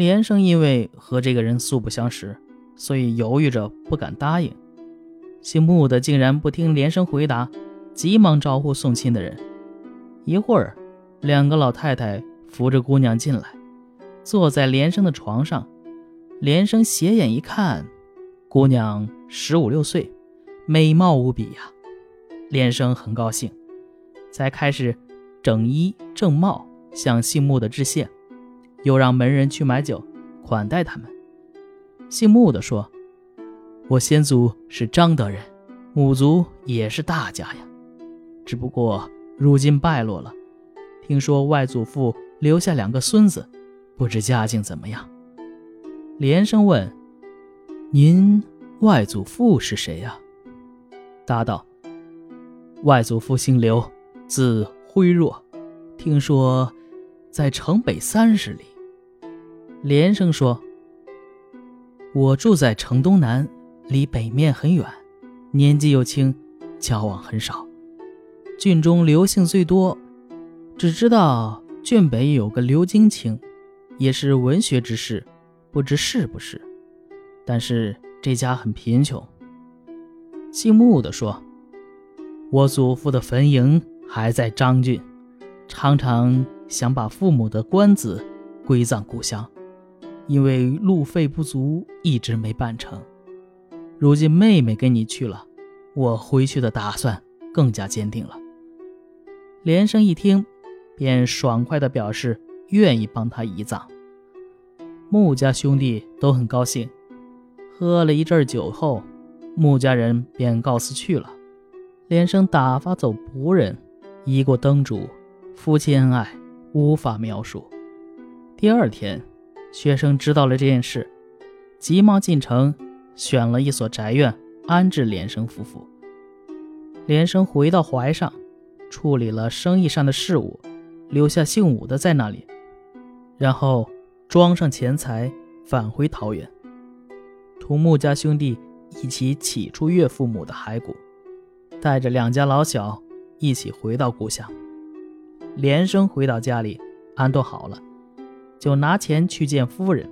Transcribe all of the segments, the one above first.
连生因为和这个人素不相识，所以犹豫着不敢答应。姓穆的竟然不听连生回答，急忙招呼送亲的人。一会儿，两个老太太扶着姑娘进来，坐在连生的床上。连生斜眼一看，姑娘十五六岁，美貌无比呀。连生很高兴，才开始整衣正帽向姓穆的致谢，又让门人去买酒款待他们。姓穆的说。我先祖是张德人，母族也是大家呀，只不过如今败落了。听说外祖父留下两个孙子，不知家境怎么样。连声问：“您外祖父是谁呀？”答道：“外祖父姓刘，字辉若，听说在城北三十里。”连生说：“我住在城东南。”离北面很远，年纪又轻，交往很少。郡中刘姓最多，只知道郡北有个刘金清，也是文学之士，不知是不是。但是这家很贫穷。姓穆的说：“我祖父的坟茔还在张郡，常常想把父母的棺子归葬故乡，因为路费不足，一直没办成。”如今妹妹跟你去了，我回去的打算更加坚定了。连生一听，便爽快地表示愿意帮他移葬。穆家兄弟都很高兴。喝了一阵酒后，穆家人便告辞去了。连生打发走仆人，移过灯烛，夫妻恩爱无法描述。第二天，学生知道了这件事，急忙进城。选了一所宅院安置连生夫妇。连生回到淮上，处理了生意上的事务，留下姓武的在那里，然后装上钱财返回桃园，同穆家兄弟一起起出岳父母的骸骨，带着两家老小一起回到故乡。连生回到家里安顿好了，就拿钱去见夫人。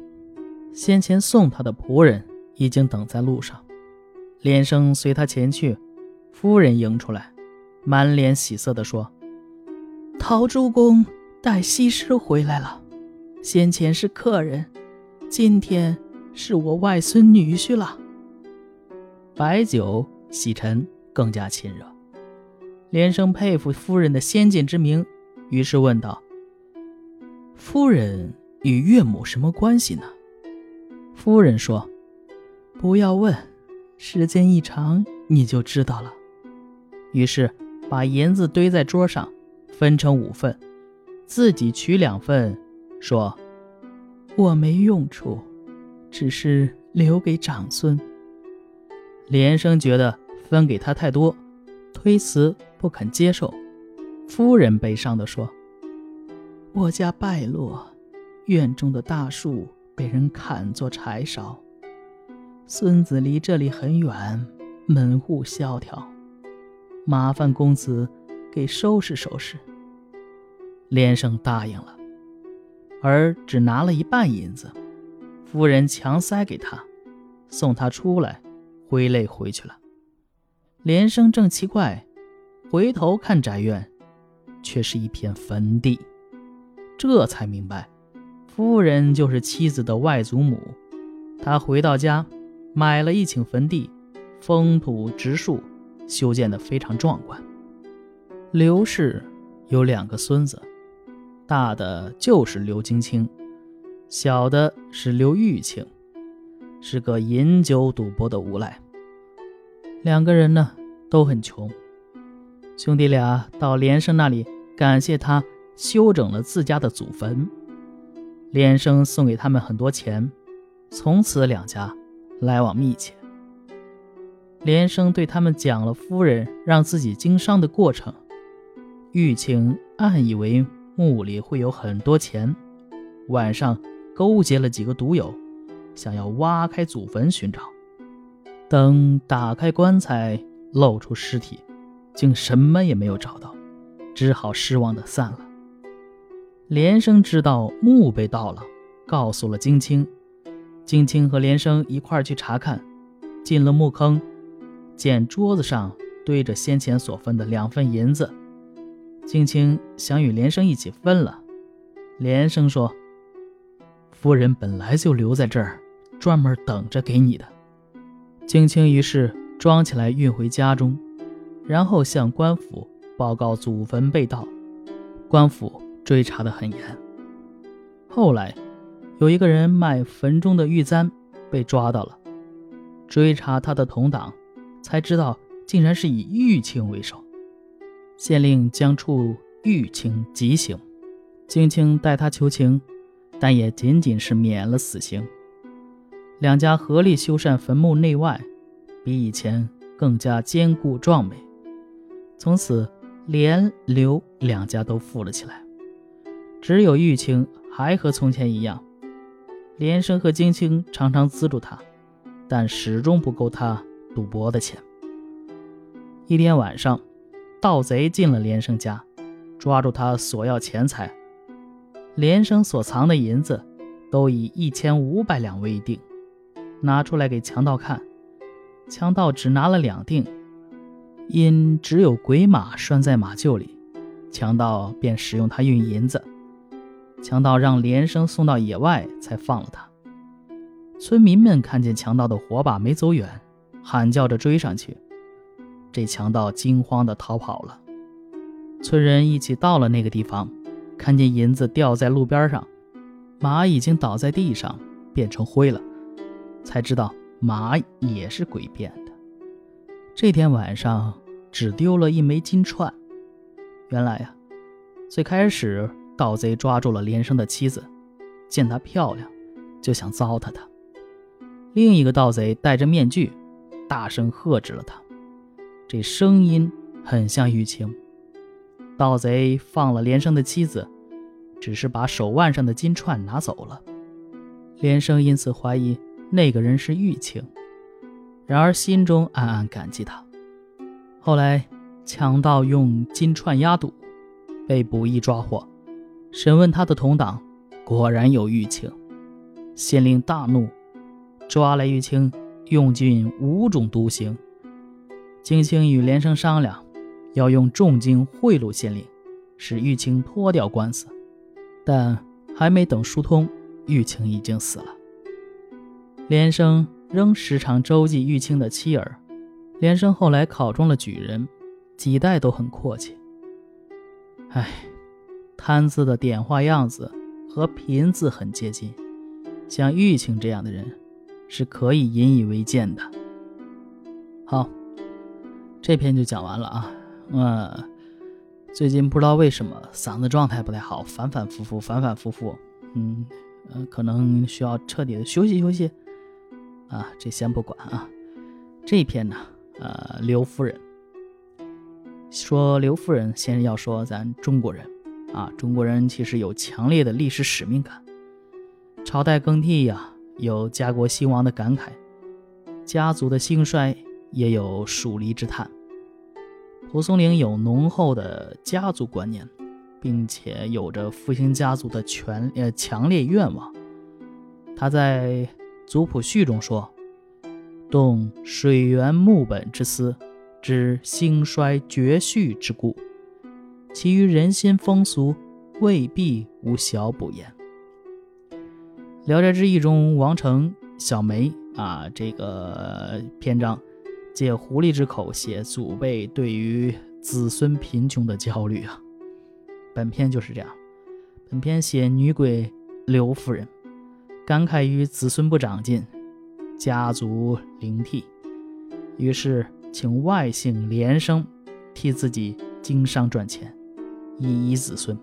先前送他的仆人。已经等在路上，连生随他前去，夫人迎出来，满脸喜色地说：“陶朱公带西施回来了，先前是客人，今天是我外孙女婿了。”白酒洗尘，更加亲热。连生佩服夫人的先见之明，于是问道：“夫人与岳母什么关系呢？”夫人说。不要问，时间一长你就知道了。于是把银子堆在桌上，分成五份，自己取两份，说：“我没用处，只是留给长孙。”连生觉得分给他太多，推辞不肯接受。夫人悲伤地说：“我家败落，院中的大树被人砍作柴烧。”孙子离这里很远，门户萧条，麻烦公子给收拾收拾。连生答应了，而只拿了一半银子，夫人强塞给他，送他出来，挥泪回去了。连生正奇怪，回头看宅院，却是一片坟地，这才明白，夫人就是妻子的外祖母。他回到家。买了一顷坟地，封土植树，修建的非常壮观。刘氏有两个孙子，大的就是刘金清，小的是刘玉清，是个饮酒赌博的无赖。两个人呢都很穷，兄弟俩到连生那里感谢他修整了自家的祖坟，连生送给他们很多钱，从此两家。来往密切，连生对他们讲了夫人让自己经商的过程。玉清暗以为墓里会有很多钱，晚上勾结了几个赌友，想要挖开祖坟寻找。等打开棺材，露出尸体，竟什么也没有找到，只好失望的散了。连生知道墓被盗了，告诉了金青。金青和连生一块去查看，进了墓坑，见桌子上堆着先前所分的两份银子。金青想与连生一起分了，连生说：“夫人本来就留在这儿，专门等着给你的。”金青于是装起来运回家中，然后向官府报告祖坟被盗。官府追查得很严。后来，有一个人卖坟中的玉簪被抓到了，追查他的同党，才知道竟然是以玉清为首。县令将处玉清极刑，金青代他求情，但也仅仅是免了死刑。两家合力修缮坟墓内外，比以前更加坚固壮美。从此，连刘两家都富了起来。只有玉清还和从前一样，连生和金青常常资助他，但始终不够他赌博的钱。一天晚上。盗贼进了连生家，抓住他索要钱财。连生所藏的银子都以一千五百两为定，拿出来给强盗看。强盗只拿了两锭，因只有鬼马拴在马厩里，强盗便使用它运银子。强盗让连生送到野外，才放了他。村民们看见强盗的火把没走远，喊叫着追上去。这强盗惊慌地逃跑了。村人一起到了那个地方，看见银子掉在路边上，马已经倒在地上，变成灰了，才知道马也是鬼变。这天晚上只丢了一枚金串。原来呀，最开始盗贼抓住了连生的妻子，见她漂亮，就想糟蹋她。另一个盗贼戴着面具，大声喝止了他。这声音很像玉清。盗贼放了连生的妻子，只是把手腕上的金串拿走了。连生因此怀疑那个人是玉清，然而心中暗暗感激他。后来强盗用金串压赌，被捕役抓获，审问他的同党，果然有玉清。县令大怒，抓来玉清，用尽五种毒刑。金青与连生商量，要用重金贿赂县令，使玉清脱掉官司。但还没等疏通，玉清已经死了。连生仍时常周济玉清的妻儿。连生后来考中了举人，几代都很阔气。唉，贪字的点画样子和贫字很接近，像玉清这样的人，是可以引以为鉴的。好。这篇就讲完了啊，嗯，最近不知道为什么嗓子状态不太好，反反复复，反反复复，嗯，呃，可能需要彻底的休息休息，啊，这先不管啊。这篇呢，呃，刘夫人说，刘夫人先要说咱中国人啊，中国人其实有强烈的历史使命感，朝代更替呀，有家国兴亡的感慨，家族的兴衰。也有疏离之叹。蒲松龄有浓厚的家族观念，并且有着复兴家族的权呃强烈愿望。他在《族谱序》中说：“动水源木本之思，知兴衰绝续之故，其余人心风俗，未必无小补焉。”《聊斋志异》中，王成、小梅啊，这个篇章。借狐狸之口写祖辈对于子孙贫穷的焦虑啊，本篇就是这样。本篇写女鬼刘夫人，感慨于子孙不长进，家族灵替，于是请外姓连生替自己经商赚钱，以遗子孙。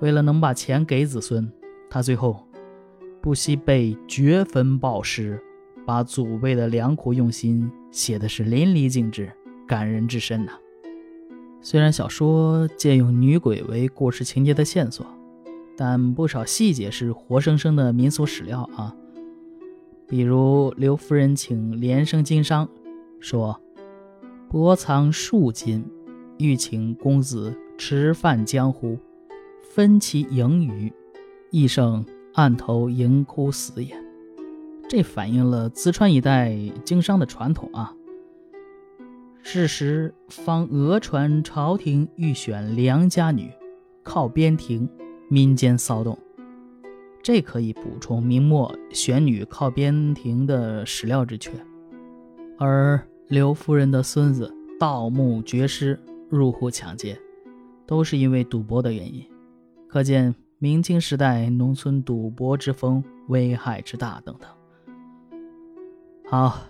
为了能把钱给子孙，他最后不惜被掘坟暴尸。把祖辈的良苦用心写的是淋漓尽致，感人至深呐。虽然小说借用女鬼为故事情节的线索，但不少细节是活生生的民俗史料啊。比如刘夫人请连生经商，说：“薄藏数金，欲请公子吃饭江湖，分其盈余，亦胜案头盈枯死也。这反映了淄川一带经商的传统啊。是时方讹传朝廷欲选良家女，靠边庭，民间骚动。这可以补充明末玄女靠边庭的史料之缺。而刘夫人的孙子盗墓绝尸、入户抢劫，都是因为赌博的原因。可见明清时代农村赌博之风危害之大等等。好，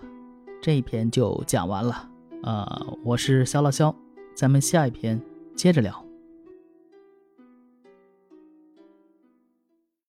这一篇就讲完了。呃，我是肖老肖，咱们下一篇接着聊。